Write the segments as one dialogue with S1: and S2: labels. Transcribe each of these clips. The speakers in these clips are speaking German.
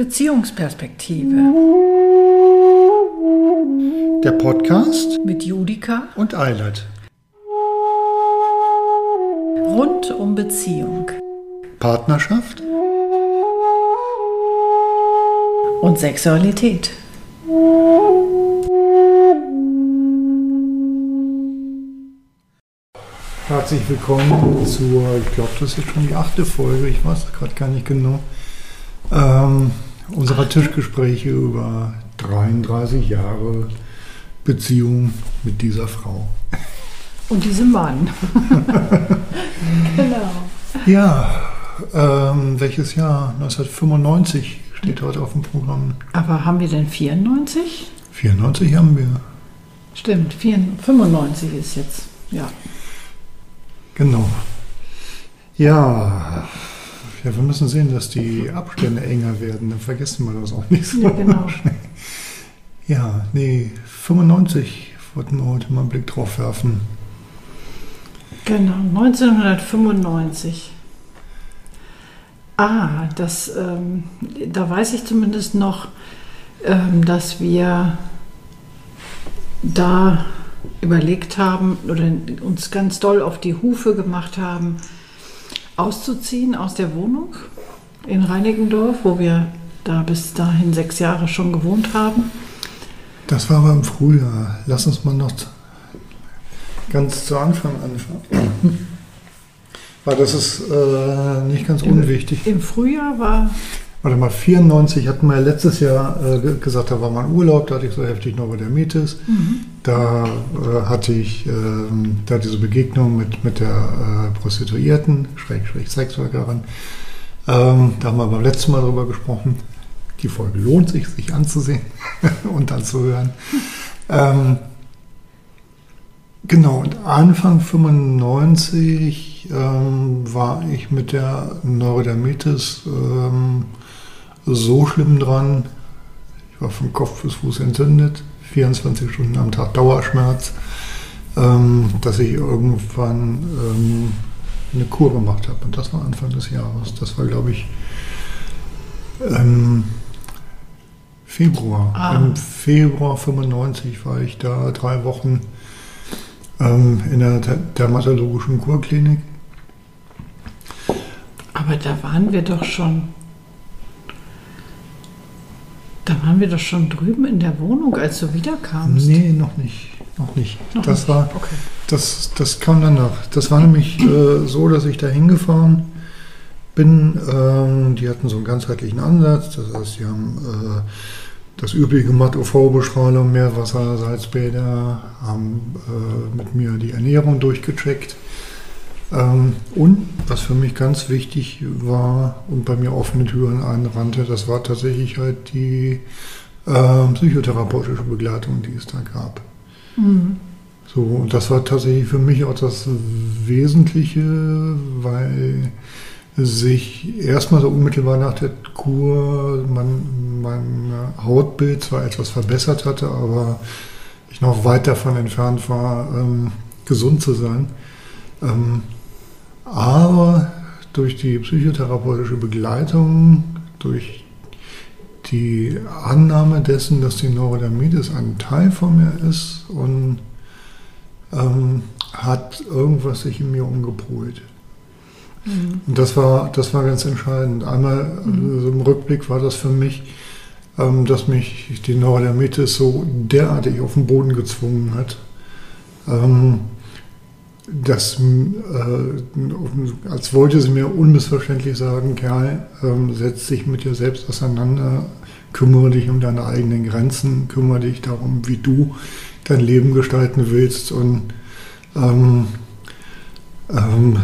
S1: Beziehungsperspektive
S2: Der Podcast
S1: mit Judika
S2: und Eilert.
S1: rund um Beziehung
S2: Partnerschaft
S1: und Sexualität.
S2: Herzlich willkommen zur, ich glaube, das ist schon die achte Folge, ich weiß gerade gar nicht genau, ähm, unserer Tischgespräche über 33 Jahre Beziehung mit dieser Frau.
S1: Und diesem Mann. genau.
S2: Ja, ähm, welches Jahr? 1995 steht heute auf dem Programm.
S1: Aber haben wir denn 94?
S2: 94 haben wir.
S1: Stimmt, 94, 95 ist jetzt. Ja.
S2: Genau. Ja, ja, wir müssen sehen, dass die Abstände enger werden. Dann vergessen wir das auch nicht so
S1: Ja, genau.
S2: Ja, nee, 95 wollten wir heute mal einen Blick drauf werfen.
S1: Genau, 1995. Ah, das, ähm, da weiß ich zumindest noch, ähm, dass wir da überlegt haben oder uns ganz doll auf die Hufe gemacht haben, auszuziehen aus der Wohnung in Reinickendorf, wo wir da bis dahin sechs Jahre schon gewohnt haben.
S2: Das war aber im Frühjahr. Lass uns mal noch ganz zu Anfang anfangen. Weil das ist äh, nicht ganz unwichtig.
S1: Im Frühjahr war
S2: Warte mal, 94 hatten wir ja letztes Jahr äh, ge- gesagt, da war mal Urlaub, da hatte ich so heftig Neurodermitis. Da äh, hatte ich ähm, da diese Begegnung mit, mit der äh, Prostituierten, Schrägstrich Sexworkerin. Ähm, da haben wir beim letzten Mal drüber gesprochen. Die Folge lohnt sich, sich anzusehen und anzuhören. Ähm, genau, und Anfang 95 ähm, war ich mit der Neurodermitis ähm, so schlimm dran. Ich war von Kopf bis Fuß entzündet, 24 Stunden am Tag Dauerschmerz, ähm, dass ich irgendwann ähm, eine Kur gemacht habe. Und das war Anfang des Jahres. Das war, glaube ich, ähm, Februar.
S1: Ah.
S2: Im Februar 95 war ich da drei Wochen ähm, in der der- dermatologischen Kurklinik.
S1: Aber da waren wir doch schon. Da waren wir doch schon drüben in der Wohnung, als du wiederkamst.
S2: Nee, noch nicht. Noch nicht.
S1: Noch
S2: das
S1: nicht.
S2: war,
S1: Okay.
S2: das, das kam danach. Das war nämlich äh, so, dass ich da hingefahren bin. Ähm, die hatten so einen ganzheitlichen Ansatz. Das heißt, sie haben äh, das übliche Matt-UV-Bestrahlung, Meerwasser, Salzbäder, haben äh, mit mir die Ernährung durchgecheckt. Ähm, und was für mich ganz wichtig war und bei mir offene Türen einrannte, das war tatsächlich halt die ähm, psychotherapeutische Begleitung, die es da gab.
S1: Mhm.
S2: So, und das war tatsächlich für mich auch das Wesentliche, weil sich erstmal so unmittelbar nach der Kur mein, mein Hautbild zwar etwas verbessert hatte, aber ich noch weit davon entfernt war, ähm, gesund zu sein. Ähm, aber durch die psychotherapeutische Begleitung, durch die Annahme dessen, dass die Neurodermitis ein Teil von mir ist und ähm, hat irgendwas sich in mir umgepolt.
S1: Mhm.
S2: Und das war, das war ganz entscheidend. Einmal
S1: Mhm.
S2: so im Rückblick war das für mich, ähm, dass mich die Neurodermitis so derartig auf den Boden gezwungen hat, ähm, dass, äh, als wollte sie mir unmissverständlich sagen, Kerl, ähm, setz dich mit dir selbst auseinander, kümmere dich um deine eigenen Grenzen, kümmere dich darum, wie du dein Leben gestalten willst und ähm, ähm,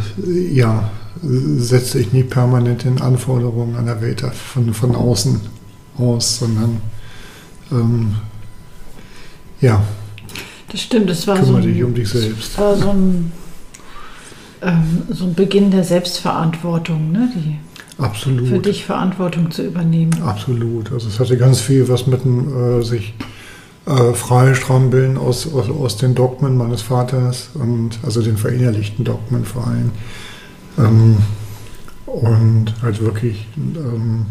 S2: ja, setze dich nicht permanent in Anforderungen an der Welt von, von außen aus, sondern ähm, ja,
S1: Das stimmt, es war so
S2: kümmere
S1: ein,
S2: dich um dich selbst.
S1: war so ein, ähm, so ein Beginn der Selbstverantwortung, ne? die,
S2: Absolut.
S1: für dich Verantwortung zu übernehmen.
S2: Absolut. Also es hatte ganz viel was mit dem äh, sich äh, freistrampeln aus, aus, aus den Dogmen meines Vaters und also den verinnerlichten Dogmen vor allem. Ähm, und halt wirklich ähm,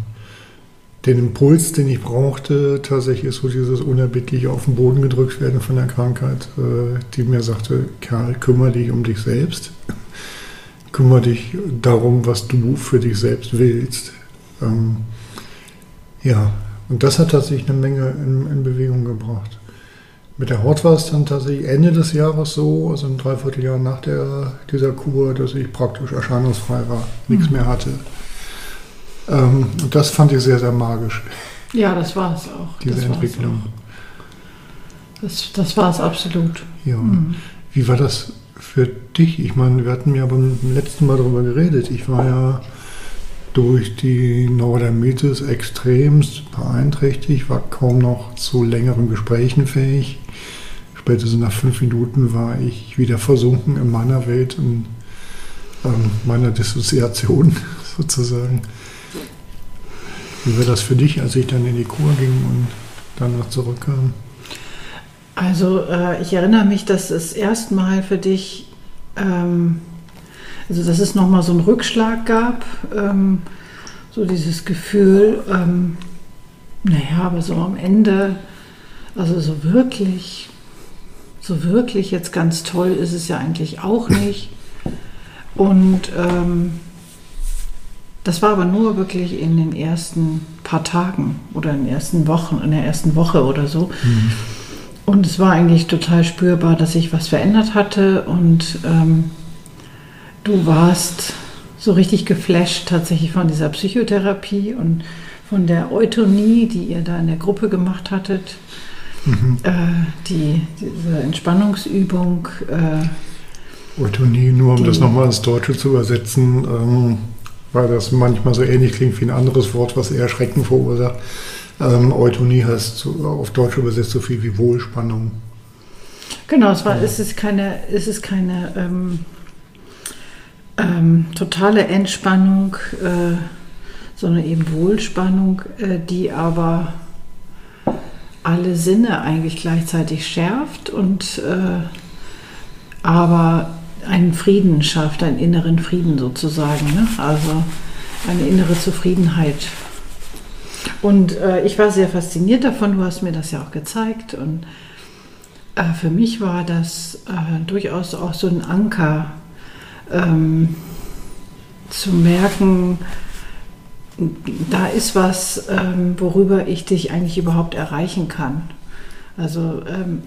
S2: den Impuls, den ich brauchte, tatsächlich ist so dieses unerbittliche auf den Boden gedrückt werden von der Krankheit, äh, die mir sagte, Kerl, kümmere dich um dich selbst. kümmere dich darum, was du für dich selbst willst. Ähm, ja, und das hat tatsächlich eine Menge in, in, Bewegung gebracht. Mit der Haut war es dann tatsächlich Ende des Jahres so, also ein Dreivierteljahr nach der, dieser Kur, dass ich praktisch erscheinungsfrei war, nichts mhm. mehr hatte. Ähm, und das fand ich sehr, sehr magisch.
S1: Ja, das war es auch.
S2: Diese
S1: das
S2: Entwicklung.
S1: Auch. Das, das war es absolut.
S2: Ja. Mhm. Wie war das für dich? Ich meine, wir hatten ja beim letzten Mal darüber geredet. Ich war ja durch die Neurodermitis extremst beeinträchtigt, war kaum noch zu längeren Gesprächen fähig. Spätestens nach fünf Minuten war ich wieder versunken in meiner Welt und ähm, meiner Dissoziation sozusagen. Wie war das für dich, als ich dann in die Kur ging und danach zurückkam?
S1: Also äh, ich erinnere mich, dass es erstmal für dich, ähm, also dass es nochmal so einen Rückschlag gab, ähm, so dieses Gefühl, ähm, naja, aber so am Ende, also so wirklich, so wirklich jetzt ganz toll ist es ja eigentlich auch nicht. Und ähm, das war aber nur wirklich in den ersten paar Tagen oder in den ersten Wochen, in der ersten Woche oder so. Mhm. Und es war eigentlich total spürbar, dass sich was verändert hatte und ähm, du warst so richtig geflasht tatsächlich von dieser Psychotherapie und von der Eutonie, die ihr da in der Gruppe gemacht hattet. Mhm. Äh, die, diese Entspannungsübung.
S2: Äh, Eutonie, nur um das nochmal ins Deutsche zu übersetzen. Ähm weil das manchmal so ähnlich klingt wie ein anderes Wort, was eher Schrecken verursacht. Ähm, Eutonie heißt auf Deutsch übersetzt so viel wie Wohlspannung.
S1: Genau, es, war, ja. es ist keine, es ist keine ähm, ähm, totale Entspannung, äh, sondern eben Wohlspannung, äh, die aber alle Sinne eigentlich gleichzeitig schärft und äh, aber einen Frieden schafft, einen inneren Frieden sozusagen. Ne? Also eine innere Zufriedenheit. Und äh, ich war sehr fasziniert davon, du hast mir das ja auch gezeigt. Und äh, für mich war das äh, durchaus auch so ein Anker, ähm, zu merken, da ist was, ähm, worüber ich dich eigentlich überhaupt erreichen kann. Also ähm,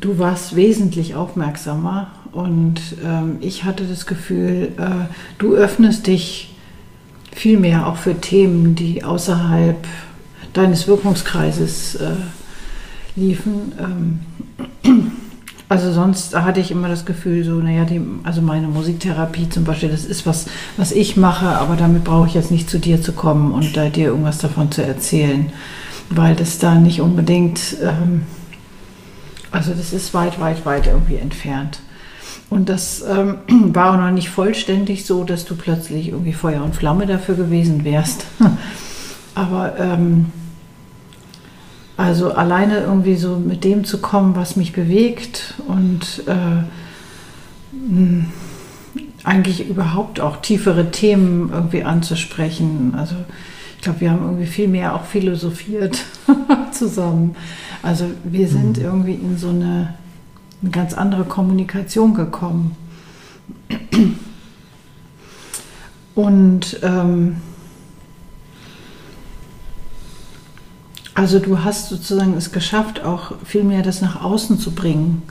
S1: du warst wesentlich aufmerksamer und ähm, ich hatte das Gefühl, äh, du öffnest dich viel mehr auch für Themen, die außerhalb deines Wirkungskreises äh, liefen. Ähm, also sonst hatte ich immer das Gefühl, so, naja, die, also meine Musiktherapie zum Beispiel, das ist was, was ich mache, aber damit brauche ich jetzt nicht zu dir zu kommen und äh, dir irgendwas davon zu erzählen, weil das da nicht unbedingt... Ähm, also das ist weit, weit, weit irgendwie entfernt. Und das ähm, war auch noch nicht vollständig so, dass du plötzlich irgendwie Feuer und Flamme dafür gewesen wärst. Aber ähm, also alleine irgendwie so mit dem zu kommen, was mich bewegt und äh, eigentlich überhaupt auch tiefere Themen irgendwie anzusprechen. Also ich glaube, wir haben irgendwie viel mehr auch philosophiert zusammen. Also wir sind mhm. irgendwie in so eine, eine ganz andere Kommunikation gekommen. Und ähm, also du hast sozusagen es geschafft, auch viel mehr das nach außen zu bringen.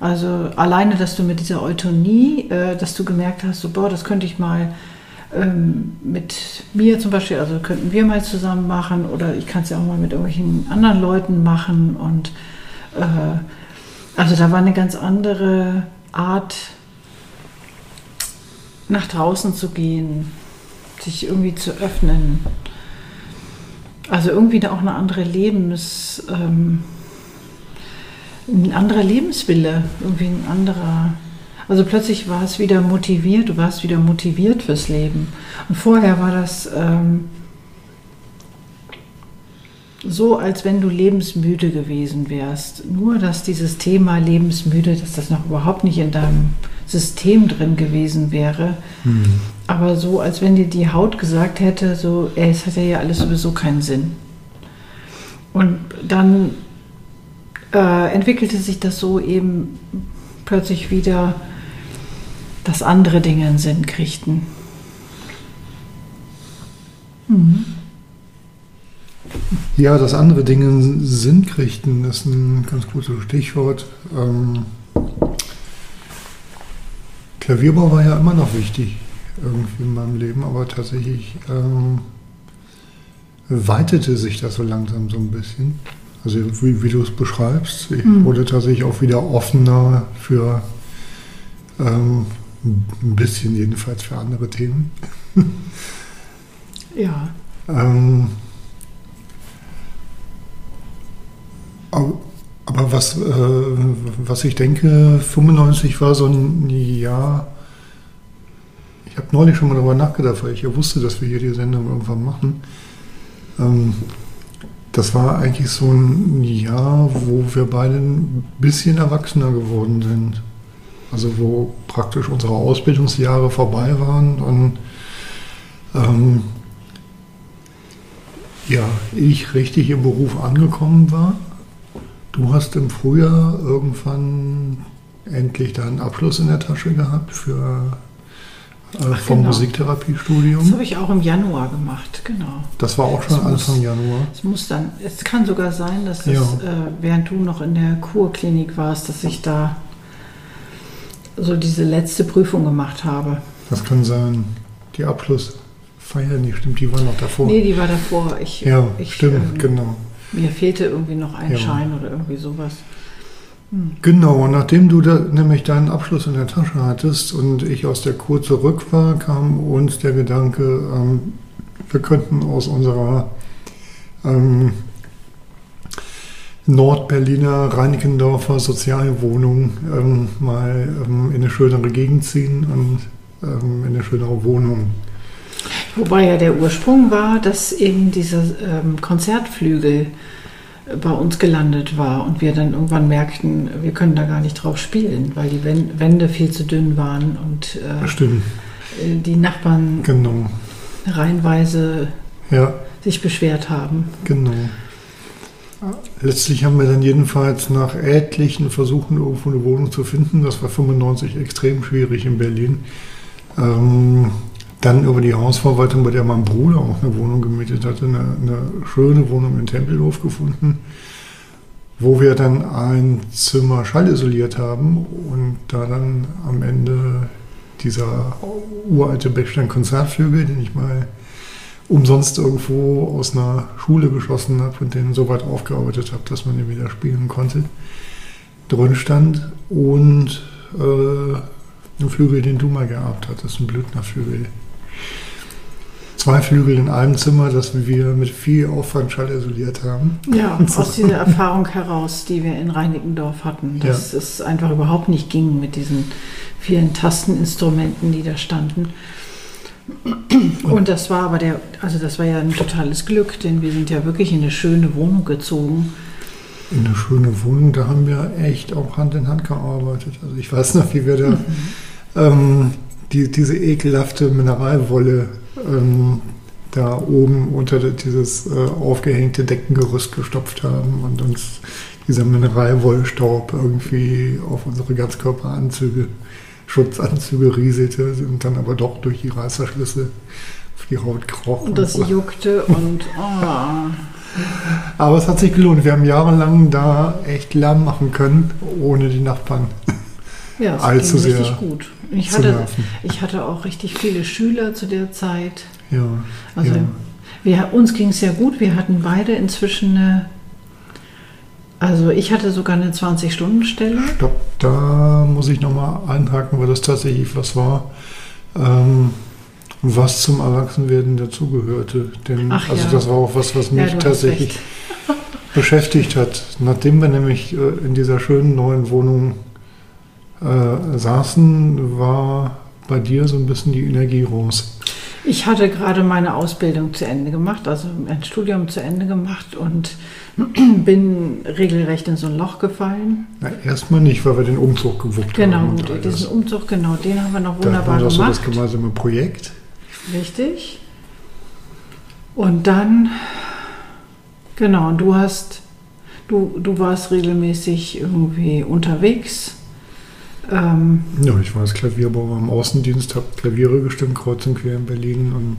S1: Also alleine, dass du mit dieser Eutonie, äh, dass du gemerkt hast, so, boah, das könnte ich mal ähm, mit mir zum Beispiel, also könnten wir mal zusammen machen oder ich kann es ja auch mal mit irgendwelchen anderen Leuten machen und äh, also da war eine ganz andere Art, nach draußen zu gehen, sich irgendwie zu öffnen. Also irgendwie auch eine andere Lebens, ähm, ein anderer Lebenswille, irgendwie ein anderer also plötzlich war es wieder motiviert, du warst wieder motiviert fürs Leben. Und vorher war das ähm, so, als wenn du lebensmüde gewesen wärst. Nur, dass dieses Thema lebensmüde, dass das noch überhaupt nicht in deinem System drin gewesen wäre.
S2: Hm.
S1: Aber so, als wenn dir die Haut gesagt hätte, so, ey, es hat ja alles sowieso keinen Sinn. Und dann äh, entwickelte sich das so eben plötzlich wieder, dass andere Dinge einen Sinn kriegten. Mhm.
S2: Ja, dass andere Dinge Sinn kriegten, ist ein ganz gutes Stichwort. Ähm, Klavierbau war ja immer noch wichtig irgendwie in meinem Leben, aber tatsächlich ähm, weitete sich das so langsam so ein bisschen. Also wie, wie du es beschreibst, ich
S1: Mhm.
S2: wurde tatsächlich auch wieder offener für ähm, ein bisschen jedenfalls für andere Themen.
S1: Ja,
S2: Ähm, aber, aber was, äh, was ich denke, 95 war so ein Jahr. Ich habe neulich schon mal darüber nachgedacht, weil ich ja wusste, dass wir hier die Sendung irgendwann machen. Ähm, das war eigentlich so ein Jahr, wo wir beide ein bisschen erwachsener geworden sind. Also wo praktisch unsere Ausbildungsjahre vorbei waren und ähm, ja, ich richtig im Beruf angekommen war. Du hast im Frühjahr irgendwann endlich deinen Abschluss in der Tasche gehabt für äh,
S1: Ach,
S2: vom
S1: genau. Das
S2: Musiktherapiestudium.
S1: habe ich auch im Januar gemacht, genau.
S2: Das war auch schon
S1: Das muss-
S2: Anfang Januar.
S1: Es muss dann, es kann sogar sein, dass das,
S2: Ja.
S1: äh, während du noch in der Kurklinik warst, dass ich da so diese letzte Prüfung gemacht habe.
S2: Das kann sein. Die Abschlussfeier, nee, stimmt, die war noch davor.
S1: Nee, die war davor. Ich,
S2: ja,
S1: ich,
S2: stimmt,
S1: ähm,
S2: genau.
S1: Mir fehlte irgendwie noch ein
S2: Ja.
S1: Schein oder irgendwie sowas.
S2: Genau, und nachdem du da nämlich deinen Abschluss in der Tasche hattest und ich aus der Kur zurück war, kam uns der Gedanke, ähm, wir könnten aus unserer ähm, Nordberliner Reinickendorfer Sozialwohnung ähm, mal ähm, in eine schönere Gegend ziehen und ähm, in eine schönere Wohnung.
S1: Wobei ja der Ursprung war, dass eben dieser ähm, Konzertflügel äh, bei uns gelandet war und wir dann irgendwann merkten, wir können da gar nicht drauf spielen, weil die Wän- Wände viel zu dünn waren und äh, äh, die Nachbarn
S2: genau.
S1: reihenweise
S2: Ja,
S1: sich beschwert haben.
S2: Genau. Letztlich haben wir dann jedenfalls nach etlichen Versuchen, irgendwo eine Wohnung zu finden, das war 95 extrem schwierig in Berlin, ähm, dann über die Hausverwaltung, bei der mein Bruder auch eine Wohnung gemietet hatte, eine, eine schöne Wohnung in Tempelhof gefunden, wo wir dann ein Zimmer schallisoliert haben und da dann am Ende dieser uralte Bechstein-Konzertflügel, den ich mal umsonst irgendwo aus einer Schule geschossen habe und den so weit aufgearbeitet habe, dass man ihn wieder spielen konnte, drin stand und äh, ein Flügel, den du mal geerbt hattest, ein Blüthnerflügel. Zwei Flügel in einem Zimmer, das wir mit viel Aufwand schallisoliert haben.
S1: Ja, aus dieser Erfahrung heraus, die wir in Reinickendorf hatten, dass es einfach überhaupt nicht ging mit diesen vielen Tasteninstrumenten, die da standen. Und das war aber der, also das war ja ein totales Glück, denn wir sind ja wirklich in eine schöne Wohnung gezogen.
S2: In eine schöne Wohnung, da haben wir echt auch Hand in Hand gearbeitet. Also ich weiß noch, wie wir da ähm, die, diese ekelhafte Mineralwolle ähm, da oben unter dieses äh, aufgehängte Deckengerüst gestopft haben und uns dieser Mineralwollstaub irgendwie auf unsere Ganzkörperanzüge, Schutzanzüge rieselte und dann aber doch durch die Reißverschlüsse auf die Haut kroch.
S1: Und das
S2: so.
S1: juckte und oh,
S2: Aber es hat sich gelohnt. Wir haben jahrelang da echt Lärm machen können, ohne die Nachbarn
S1: ja, es
S2: Allzu
S1: ging richtig gut. Ich hatte, ich hatte auch richtig viele Schüler zu der Zeit.
S2: Ja,
S1: Also
S2: ja.
S1: wir, uns ging es sehr gut. Wir hatten beide inzwischen eine, also ich hatte sogar eine 20-Stunden-Stelle.
S2: Stopp, da muss ich nochmal einhaken, weil das tatsächlich was war, ähm, was zum Erwachsenwerden dazugehörte. Denn
S1: Ach
S2: also
S1: ja.
S2: das war auch was, was
S1: Ja,
S2: mich
S1: hast
S2: tatsächlich beschäftigt hat. Nachdem wir nämlich äh, in dieser schönen neuen Wohnung äh, saßen, war bei dir so ein bisschen die Energie raus.
S1: Ich hatte gerade meine Ausbildung zu Ende gemacht, also ein Studium zu Ende gemacht und bin regelrecht in so ein Loch gefallen.
S2: Na, erstmal nicht, weil wir den Umzug gewuppt
S1: Genau,
S2: haben. all
S1: diesen
S2: das.
S1: Umzug, genau, den haben wir noch
S2: Da
S1: wunderbar
S2: wir doch so
S1: gemacht.
S2: das gemeinsame Projekt.
S1: Richtig. Und dann, genau, und du hast, du, du warst regelmäßig irgendwie unterwegs. Ähm,
S2: Ja, ich war als Klavierbauer im Außendienst, habe Klaviere gestimmt, kreuz und quer in Berlin und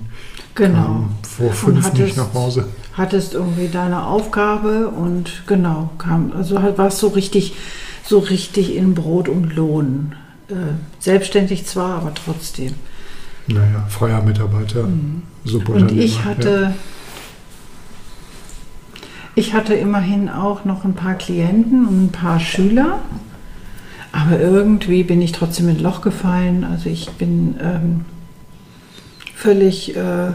S1: genau.
S2: kam vor fünf
S1: hattest-
S2: nicht nach Hause.
S1: Hattest irgendwie deine Aufgabe und genau, kam, also halt warst so richtig, so richtig in Brot und Lohn. Äh, selbstständig zwar, aber trotzdem.
S2: Naja, freier Mitarbeiter, super
S1: Mhm. Und ich hatte, ich hatte immerhin auch noch ein paar Klienten und ein paar Schüler. Aber irgendwie bin ich trotzdem in ein Loch gefallen. Also ich bin ähm, völlig äh, äh,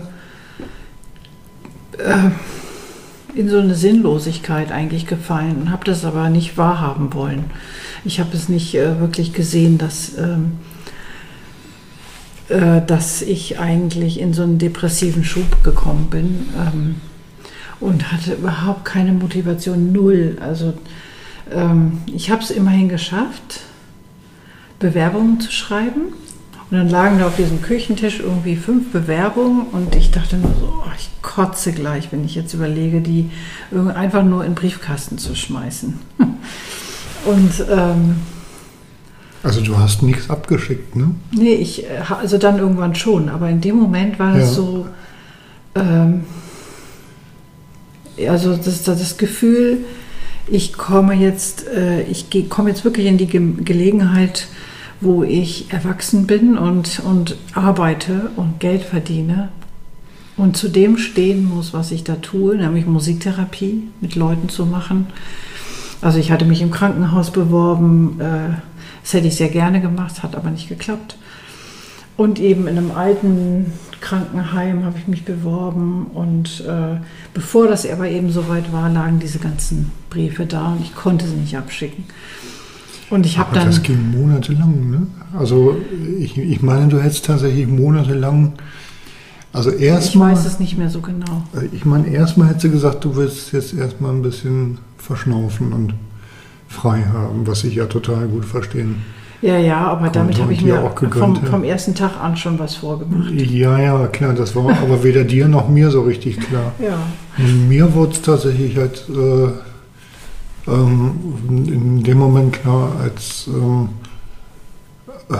S1: in so eine Sinnlosigkeit eigentlich gefallen und habe das aber nicht wahrhaben wollen. Ich habe es nicht äh, wirklich gesehen, dass, ähm, äh, dass ich eigentlich in so einen depressiven Schub gekommen bin ähm, und hatte überhaupt keine Motivation, null. Also ähm, ich habe es immerhin geschafft, Bewerbungen zu schreiben. Und dann lagen da auf diesem Küchentisch irgendwie fünf Bewerbungen und ich dachte nur so, oh, ich kotze gleich, wenn ich jetzt überlege, die einfach nur in den Briefkasten zu schmeißen. Und ähm,
S2: Also du hast nichts abgeschickt, ne?
S1: nee, ich, äh, also dann irgendwann schon, aber in dem Moment war es
S2: Ja.
S1: so, ähm, also das, das, Gefühl, ich komme jetzt, äh, ich komme jetzt wirklich in die Ge Gelegenheit, wo ich erwachsen bin und, und arbeite und Geld verdiene und zu dem stehen muss, was ich da tue, nämlich Musiktherapie mit Leuten zu machen. Also ich hatte mich im Krankenhaus beworben, äh, das hätte ich sehr gerne gemacht, hat aber nicht geklappt. Und eben in einem alten Krankenheim habe ich mich beworben und äh, bevor das aber eben soweit war, lagen diese ganzen Briefe da und ich konnte sie nicht abschicken. Und ich habe
S2: Aber
S1: dann
S2: das ging monatelang, ne? Also ich, ich meine, du hättest tatsächlich monatelang, also
S1: ich
S2: erstmal,
S1: weiß es nicht mehr so genau.
S2: ich meine, erstmal hättest du gesagt, du willst jetzt erstmal ein bisschen verschnaufen und frei haben, was ich ja total gut verstehen.
S1: Ja, ja, aber damit
S2: Konnte
S1: habe ich
S2: und
S1: mir
S2: auch gegönnt,
S1: vom,
S2: ja.
S1: vom ersten Tag an schon was vorgemacht.
S2: Ja, ja, klar, das war aber weder dir noch mir so richtig klar.
S1: Ja,
S2: Mir wurde es tatsächlich halt äh, ähm, in dem Moment klar, als ähm, äh,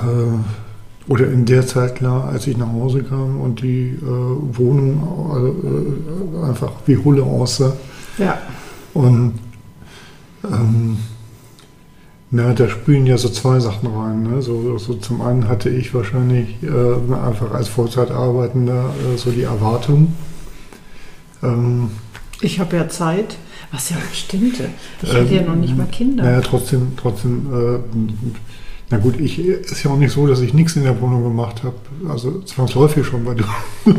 S2: oder in der Zeit klar, als ich nach Hause kam und die äh, Wohnung äh, einfach wie Hulle aussah.
S1: ja,
S2: Und ähm, na, da spielen ja so zwei Sachen rein. Ne? So, so zum einen hatte ich wahrscheinlich äh, einfach als Vollzeitarbeitender äh, so die Erwartung. Ähm,
S1: ich habe ja Zeit, was ja auch stimmte. Ich
S2: Ähm,
S1: hatte ja noch nicht mal Kinder.
S2: Naja, trotzdem, trotzdem, äh, na gut, ich ist ja auch nicht so, dass ich nichts in der Wohnung gemacht habe. Also zwangsläufig schon, weil du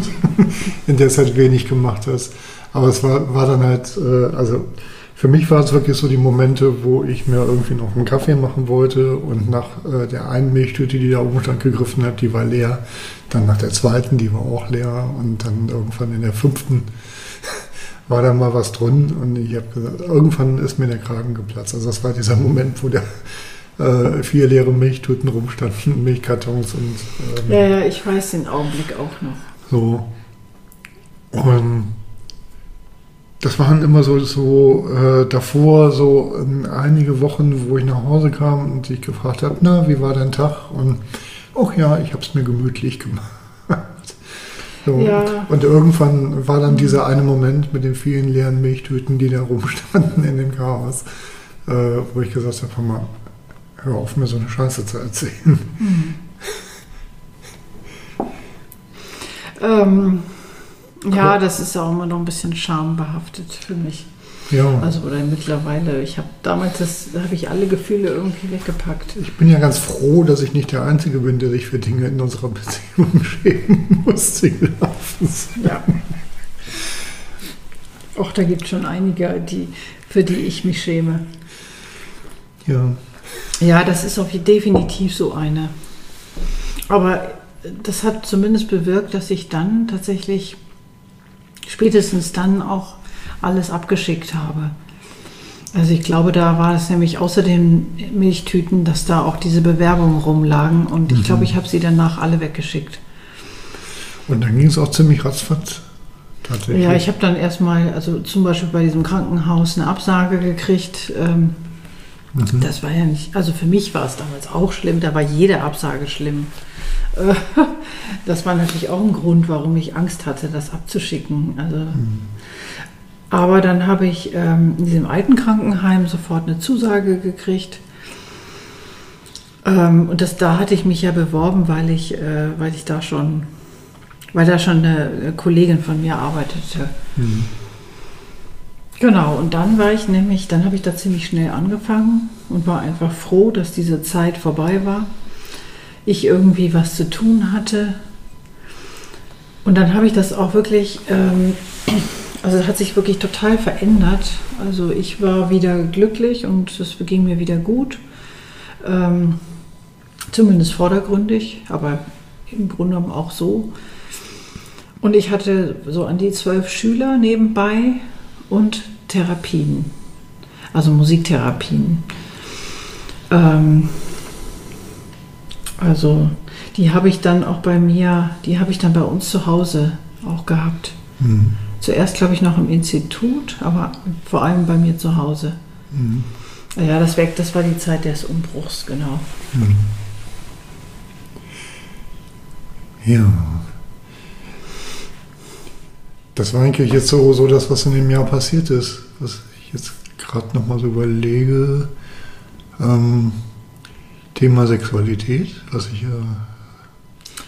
S2: in der Zeit wenig gemacht hast. Aber es war, war dann halt, äh, also für mich war es wirklich so die Momente, wo ich mir irgendwie noch einen Kaffee machen wollte und nach äh, der einen Milchtüte, die da oben stand, gegriffen hat, die war leer. Dann nach der zweiten, die war auch leer. Und dann irgendwann in der fünften war da mal was drin und ich habe gesagt, irgendwann ist mir der Kragen geplatzt. Also das war dieser Moment, wo der äh, vier leere Milchtüten rumstanden, Milchkartons und ähm,
S1: Ja, ja, ich weiß den Augenblick auch noch.
S2: so. Und das waren immer so, so äh, davor so ähm, einige Wochen, wo ich nach Hause kam und sich gefragt habe, na, wie war dein Tag? Und ach ja, ich habe es mir gemütlich gemacht. So,
S1: Ja.
S2: Und irgendwann war dann dieser eine Moment mit den vielen leeren Milchtüten, die da rumstanden in dem Chaos, äh, wo ich gesagt habe, hör mal, hör auf, mir so eine Scheiße zu erzählen.
S1: Ähm, ja, das ist auch immer noch ein bisschen schambehaftet für mich.
S2: Ja.
S1: Also oder mittlerweile. Ich habe damals, das da habe ich alle Gefühle irgendwie weggepackt.
S2: Ich bin ja ganz froh, dass ich nicht der Einzige bin, der sich für Dinge in unserer Beziehung schämen muss.
S1: Ja. Auch da gibt es schon einige, die, für die ich mich schäme.
S2: Ja.
S1: Ja, das ist auf definitiv so eine. Aber das hat zumindest bewirkt, dass ich dann tatsächlich spätestens dann auch alles abgeschickt habe. Also ich glaube, da war es nämlich außer den Milchtüten, dass da auch diese Bewerbungen rumlagen und ich
S2: Mhm.
S1: glaube, ich habe sie danach alle weggeschickt.
S2: Und dann ging es auch ziemlich ratzfatz. Tatsächlich.
S1: Ja, ich habe dann erstmal, also zum Beispiel bei diesem Krankenhaus eine Absage gekriegt. Ähm,
S2: Mhm.
S1: Das war ja nicht, also für mich war es damals auch schlimm, da war jede Absage schlimm. Äh, Das war natürlich auch ein Grund, warum ich Angst hatte, das abzuschicken. Also, Aber dann habe ich ähm, in diesem alten Krankenheim sofort eine Zusage gekriegt. Ähm, und das, da hatte ich mich ja beworben, weil ich, äh, weil ich da schon, weil da schon eine Kollegin von mir arbeitete.
S2: Mhm.
S1: Genau, und dann war ich nämlich, dann habe ich da ziemlich schnell angefangen und war einfach froh, dass diese Zeit vorbei war. Ich irgendwie was zu tun hatte. Und dann habe ich das auch wirklich, ähm, also es hat sich wirklich total verändert. Also ich war wieder glücklich und es ging mir wieder gut. Ähm, zumindest vordergründig, aber im Grunde genommen auch so. Und ich hatte so an die zwölf Schüler nebenbei und Therapien, also Musiktherapien. Ähm, also die habe ich dann auch bei mir, die habe ich dann bei uns zu Hause auch gehabt.
S2: Mhm.
S1: Zuerst glaube ich noch im Institut, aber vor allem bei mir zu Hause.
S2: Mhm.
S1: Ja, das, weg, das war die Zeit des Umbruchs, genau.
S2: Mhm. Ja. Das war eigentlich jetzt so, so das, was in dem Jahr passiert ist. Was ich jetzt gerade nochmal so überlege. Ähm, Thema Sexualität, was sich ja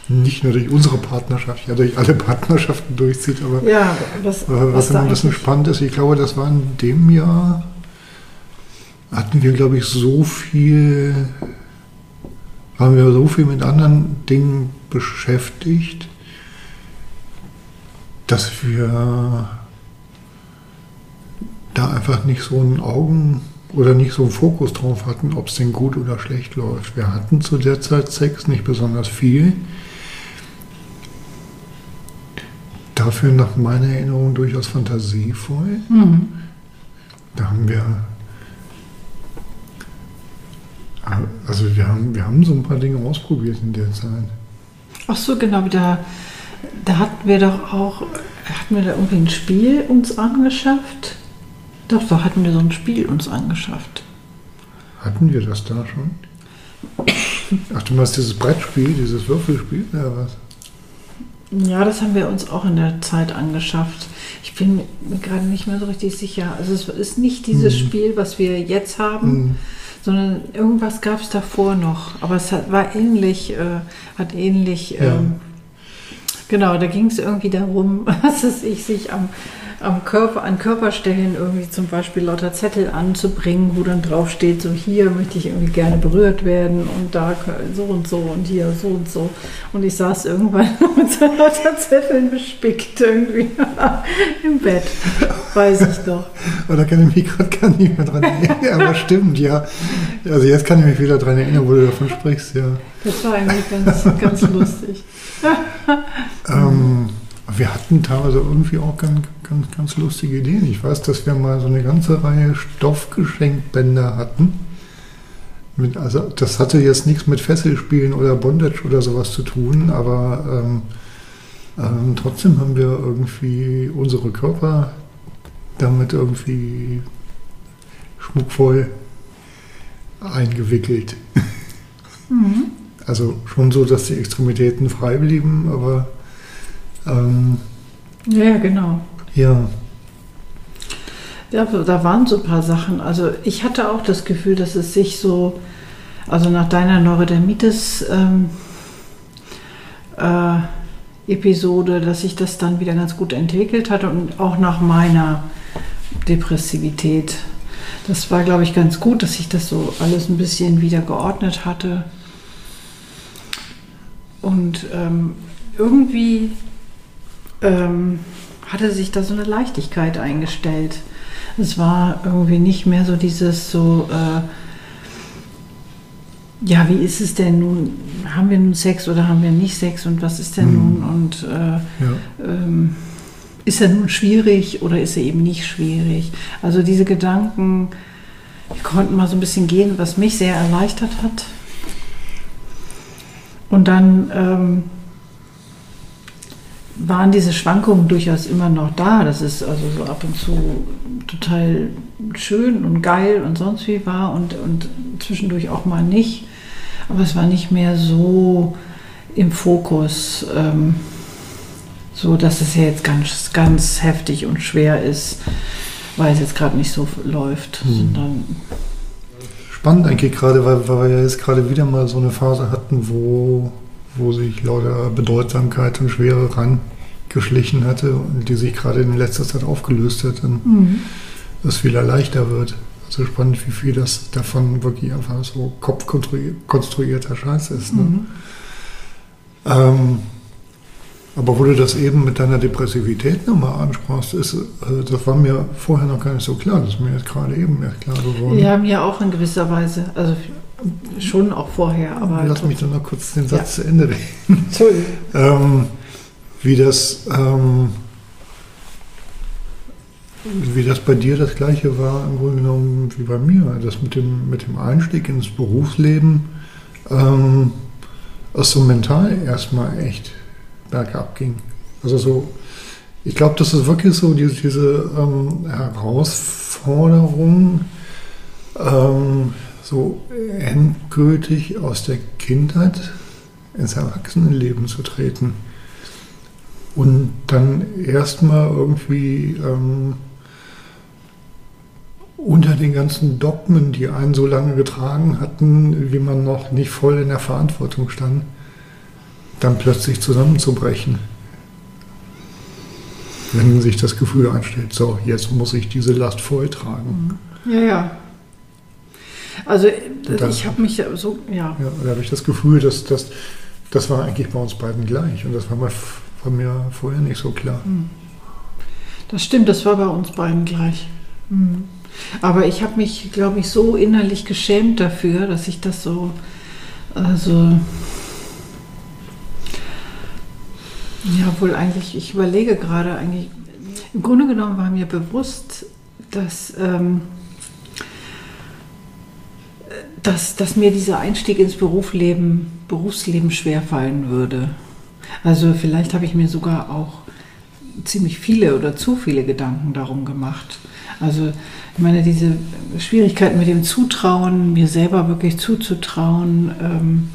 S2: nicht nur durch unsere Partnerschaft, ja durch alle Partnerschaften durchzieht, aber
S1: Ja, was,
S2: äh, was
S1: da
S2: immer ein bisschen spannend ist, ich glaube, das war in dem Jahr, hatten wir, glaube ich, so viel, waren wir so viel mit anderen Dingen beschäftigt, dass wir da einfach nicht so einen Augen oder nicht so einen Fokus drauf hatten, ob es denn gut oder schlecht läuft. Wir hatten zu der Zeit Sex, nicht besonders viel. Dafür nach meiner Erinnerung durchaus fantasievoll.
S1: Mhm.
S2: Da haben wir. Also wir haben, wir haben so ein paar Dinge ausprobiert in der Zeit.
S1: Ach so, genau, da, da hatten wir doch auch, hatten wir da irgendwie ein Spiel uns angeschafft? Doch, da hatten wir so ein Spiel uns angeschafft.
S2: Hatten wir das da schon? Ach, du meinst dieses Brettspiel, dieses Würfelspiel oder was?
S1: Ja, das haben wir uns auch in der Zeit angeschafft. Ich bin mir gerade nicht mehr so richtig sicher. Also es ist nicht dieses
S2: Mhm.
S1: Spiel, was wir jetzt haben,
S2: Mhm.
S1: sondern irgendwas gab es davor noch. Aber es hat, war ähnlich, äh, hat ähnlich,
S2: Ja.
S1: ähm, genau, da ging es irgendwie darum, was es ich sich am, am Körper, an Körperstellen irgendwie zum Beispiel lauter Zettel anzubringen, wo dann drauf steht, so hier möchte ich irgendwie gerne berührt werden und da so und so und hier so und so. Und ich saß irgendwann mit so lauter Zetteln bespickt irgendwie im Bett, weiß ich doch.
S2: Oder kann ich mich gerade gar nicht mehr dran erinnern. Aber stimmt, ja. Also jetzt kann ich mich wieder dran erinnern, wo du davon sprichst, ja.
S1: Das war eigentlich ganz, ganz lustig.
S2: Ähm, wir hatten teilweise irgendwie auch ganz, ganz, ganz lustige Ideen. Ich weiß, dass wir mal so eine ganze Reihe Stoffgeschenkbänder hatten. Mit, also das hatte jetzt nichts mit Fesselspielen oder Bondage oder sowas zu tun, aber ähm, ähm, trotzdem haben wir irgendwie unsere Körper damit irgendwie schmuckvoll eingewickelt.
S1: Mhm.
S2: Also schon so, dass die Extremitäten frei blieben, aber ähm,
S1: Ja, genau.
S2: ja.
S1: Ja, da waren so ein paar Sachen. Also ich hatte auch das Gefühl, dass es sich so, also nach deiner Neurodermitis ähm, äh, Episode, dass sich das dann wieder ganz gut entwickelt hat und auch nach meiner Depressivität. Das war, glaube ich, ganz gut, dass sich das so alles ein bisschen wieder geordnet hatte. Und ähm, irgendwie ähm, hatte sich da so eine Leichtigkeit eingestellt. Es war irgendwie nicht mehr so dieses so, äh, ja, wie ist es denn nun? haben wir nun Sex oder haben wir nicht Sex und was ist denn
S2: Mhm.
S1: nun und äh,
S2: Ja.
S1: ähm, ist er nun schwierig oder ist er eben nicht schwierig? Also diese Gedanken die konnten mal so ein bisschen gehen, was mich sehr erleichtert hat. Und dann ähm, waren diese Schwankungen durchaus immer noch da. Das ist also so ab und zu total schön und geil und sonst wie war und, und zwischendurch auch mal nicht. Aber es war nicht mehr so im Fokus, ähm, so dass es ja jetzt ganz, ganz heftig und schwer ist, weil es jetzt gerade nicht so läuft,
S2: Hm. Spannend eigentlich gerade, weil, weil wir ja jetzt gerade wieder mal so eine Phase hatten, wo, wo sich lauter Bedeutsamkeit und Schwere rangeschlichen hatte und die sich gerade in letzter Zeit aufgelöst hat und
S1: Mhm.
S2: es wieder leichter wird. Also spannend, wie viel das davon wirklich einfach so kopfkonstruierter Scheiß ist. Ne?
S1: Mhm.
S2: Ähm, aber wo du das eben mit deiner Depressivität nochmal ansprachst, ist, äh, das war mir vorher noch gar nicht so klar. Das ist mir jetzt gerade eben erst klar geworden.
S1: Ja, mir auch in gewisser Weise. Also schon auch vorher, aber.
S2: Lass mich dann noch kurz den Satz
S1: Ja.
S2: zu Ende reden.
S1: Entschuldigung.
S2: Ähm, wie das, ähm, wie das bei dir das gleiche war im Grunde genommen wie bei mir. Das mit dem, mit dem Einstieg ins Berufsleben, ähm, es so mental erstmal echt bergab ging. Also so, ich glaube, das ist wirklich so diese, diese ähm, Herausforderung, ähm, so endgültig aus der Kindheit ins Erwachsenenleben zu treten. Und dann erstmal irgendwie ähm, unter den ganzen Dogmen, die einen so lange getragen hatten, wie man noch nicht voll in der Verantwortung stand, dann plötzlich zusammenzubrechen. Wenn sich das Gefühl einstellt, so, jetzt muss ich diese Last voll tragen.
S1: Ja, ja. Also
S2: dann-
S1: ich habe mich so, ja.
S2: Ja, da habe ich das Gefühl, dass das, das war eigentlich bei uns beiden gleich. Und das war mir, war mir vorher nicht so klar.
S1: Das stimmt, das war bei uns beiden gleich. Mhm. Aber ich habe mich, glaube ich, so innerlich geschämt dafür, dass ich das so, also, ja, wohl eigentlich, ich überlege gerade eigentlich, im Grunde genommen war mir bewusst, dass, ähm, dass, dass mir dieser Einstieg ins Berufsleben, Berufsleben schwerfallen würde. Also vielleicht habe ich mir sogar auch ziemlich viele oder zu viele Gedanken darum gemacht. Also ich meine, diese Schwierigkeiten mit dem Zutrauen, mir selber wirklich zuzutrauen, ähm,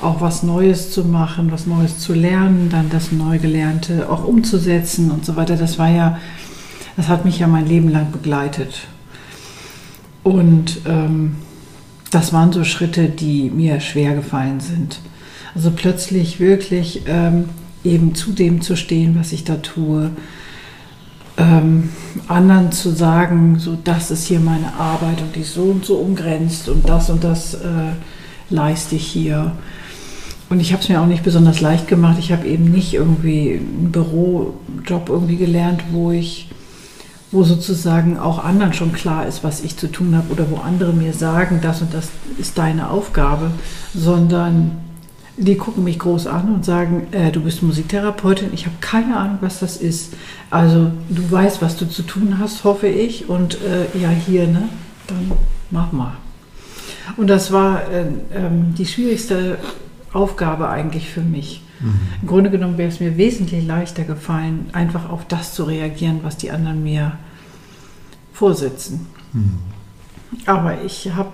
S1: auch was Neues zu machen, was Neues zu lernen, dann das Neugelernte auch umzusetzen und so weiter, das war ja, das hat mich ja mein Leben lang begleitet. Und ähm, das waren so Schritte, die mir schwer gefallen sind. Also plötzlich wirklich ähm, eben zu dem zu stehen, was ich da tue, ähm, anderen zu sagen, so das ist hier meine Arbeit und die ist so und so umgrenzt und das und das äh, leiste ich hier. Und ich habe es mir auch nicht besonders leicht gemacht. Ich habe eben nicht irgendwie einen Bürojob irgendwie gelernt, wo ich, wo sozusagen auch anderen schon klar ist, was ich zu tun habe oder wo andere mir sagen, das und das ist deine Aufgabe, sondern die gucken mich groß an und sagen, äh, du bist Musiktherapeutin, ich habe keine Ahnung, was das ist. Also du weißt, was du zu tun hast, hoffe ich. Und äh, ja, hier, ne? Dann mach mal. Und das war äh, ähm, die schwierigste Aufgabe eigentlich für mich. Im Grunde genommen wäre es mir wesentlich leichter gefallen, einfach auf das zu reagieren, was die anderen mir vorsetzen. Aber ich habe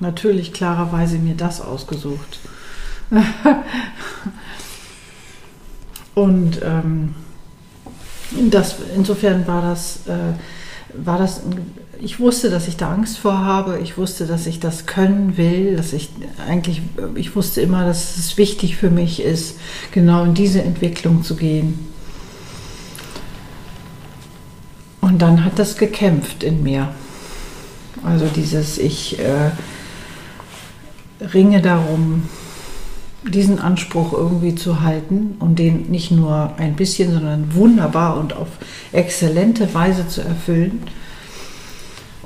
S1: natürlich klarerweise mir das ausgesucht. Und ähm, das, insofern war das, äh, war das, ich wusste, dass ich da Angst vor habe. Ich wusste, dass ich das können will, dass ich eigentlich, ich wusste immer, dass es wichtig für mich ist, genau in diese Entwicklung zu gehen. Und dann hat das gekämpft in mir. Also dieses, ich äh, ringe darum, diesen Anspruch irgendwie zu halten und den nicht nur ein bisschen, sondern wunderbar und auf exzellente Weise zu erfüllen.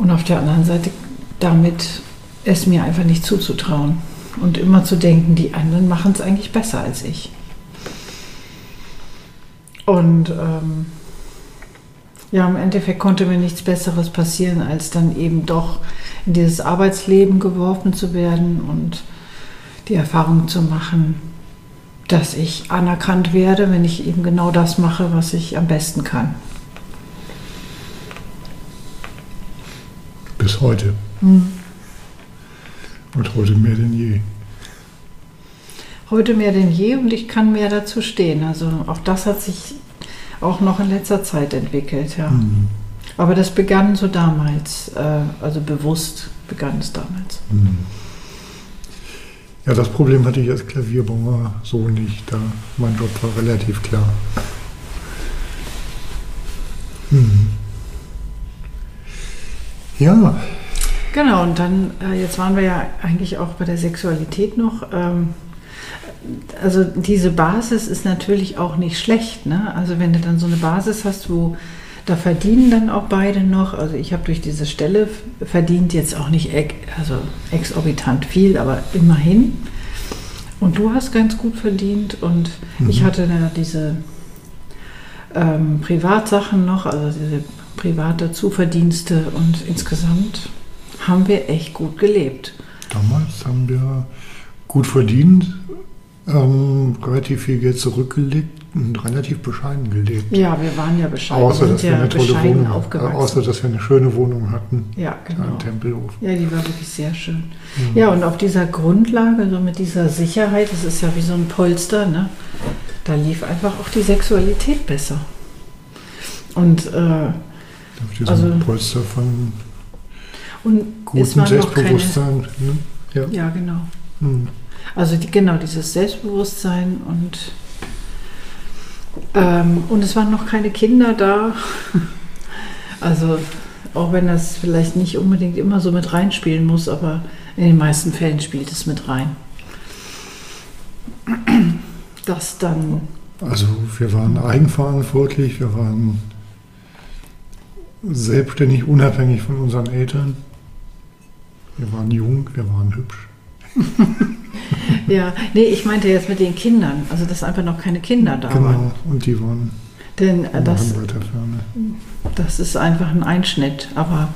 S1: Und auf der anderen Seite damit es mir einfach nicht zuzutrauen. Und immer zu denken, die anderen machen es eigentlich besser als ich. Und ähm, ja, im Endeffekt konnte mir nichts Besseres passieren, als dann eben doch in dieses Arbeitsleben geworfen zu werden und die Erfahrung zu machen, dass ich anerkannt werde, wenn ich eben genau das mache, was ich am besten kann.
S2: Heute. Mhm. Und heute mehr denn je.
S1: Heute mehr denn je und ich kann mehr dazu stehen. Also auch das hat sich auch noch in letzter Zeit entwickelt, ja. Mhm. Aber das begann so damals, äh, also bewusst begann es damals. Mhm.
S2: Ja, das Problem hatte ich als Klavierbauer so nicht. Da mein Job war relativ klar. Hm. Ja.
S1: Genau, und dann, äh, jetzt waren wir ja eigentlich auch bei der Sexualität noch. Ähm, also diese Basis ist natürlich auch nicht schlecht. Ne? Also wenn du dann so eine Basis hast, wo da verdienen dann auch beide noch. Also ich habe durch diese Stelle verdient jetzt auch nicht also exorbitant viel, aber immerhin. Und du hast ganz gut verdient und mhm. ich hatte da diese ähm, Privatsachen noch, also diese private Zuverdienste und insgesamt haben wir echt gut gelebt.
S2: Damals haben wir gut verdient, ähm, relativ viel Geld zurückgelegt und relativ bescheiden gelebt.
S1: Ja, wir waren ja bescheiden.
S2: Außer, dass wir ja eine tolle Wohnung außer, dass wir eine schöne Wohnung hatten.
S1: Ja, genau.
S2: Am Tempelhof.
S1: Ja, die war wirklich sehr schön. Mhm. Ja, und auf dieser Grundlage, so mit dieser Sicherheit, das ist ja wie so ein Polster, ne? da lief einfach auch die Sexualität besser. Und äh,
S2: auf diesem also, Polster von gutem Selbstbewusstsein.
S1: Keine, ne? ja. ja. genau. Mhm. Also die, genau dieses Selbstbewusstsein und ähm, und es waren noch keine Kinder da. Also auch wenn das vielleicht nicht unbedingt immer so mit reinspielen muss, aber in den meisten Fällen spielt es mit rein. Das dann.
S2: Also wir waren eigenverantwortlich, wir waren selbstständig, unabhängig von unseren Eltern. Wir waren jung, wir waren hübsch.
S1: ja, nee, ich meinte jetzt mit den Kindern, also dass einfach noch keine Kinder da
S2: genau,
S1: waren.
S2: Genau, und die waren
S1: Denn äh, das, das ist einfach ein Einschnitt, aber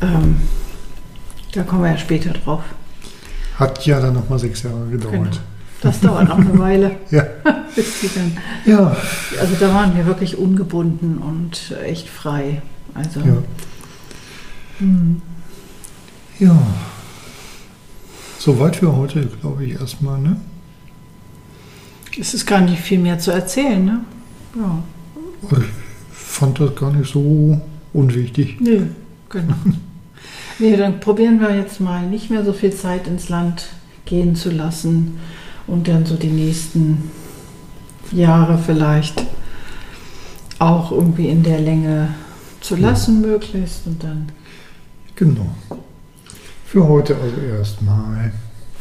S1: ähm, da kommen wir ja später drauf.
S2: Hat ja dann nochmal sechs Jahre gedauert. Genau.
S1: Das dauert noch eine Weile.
S2: ja.
S1: Bis die dann, ja. Also da waren wir wirklich ungebunden und echt frei. Also.
S2: Ja. Hm. Ja. Soweit für heute, glaube ich, erstmal, ne?
S1: Es ist gar nicht viel mehr zu erzählen, ne?
S2: Ja. Ich fand das gar nicht so unwichtig.
S1: Nö, genau. nee, dann probieren wir jetzt mal nicht mehr so viel Zeit ins Land gehen zu lassen und dann so die nächsten Jahre vielleicht auch irgendwie in der Länge zu lassen, ja. möglichst und dann.
S2: Genau. Für heute also erstmal.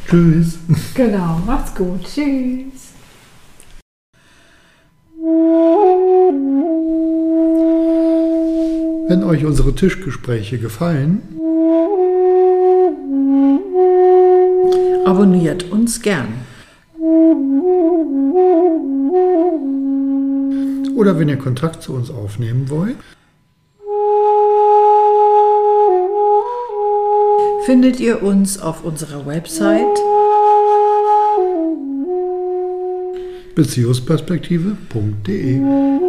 S2: Tschüss.
S1: Genau, macht's gut. Tschüss.
S2: Wenn euch unsere Tischgespräche gefallen,
S1: abonniert uns gern.
S2: Oder wenn ihr Kontakt zu uns aufnehmen wollt,
S1: findet ihr uns auf unserer Website
S2: beziehungsperspektive.de.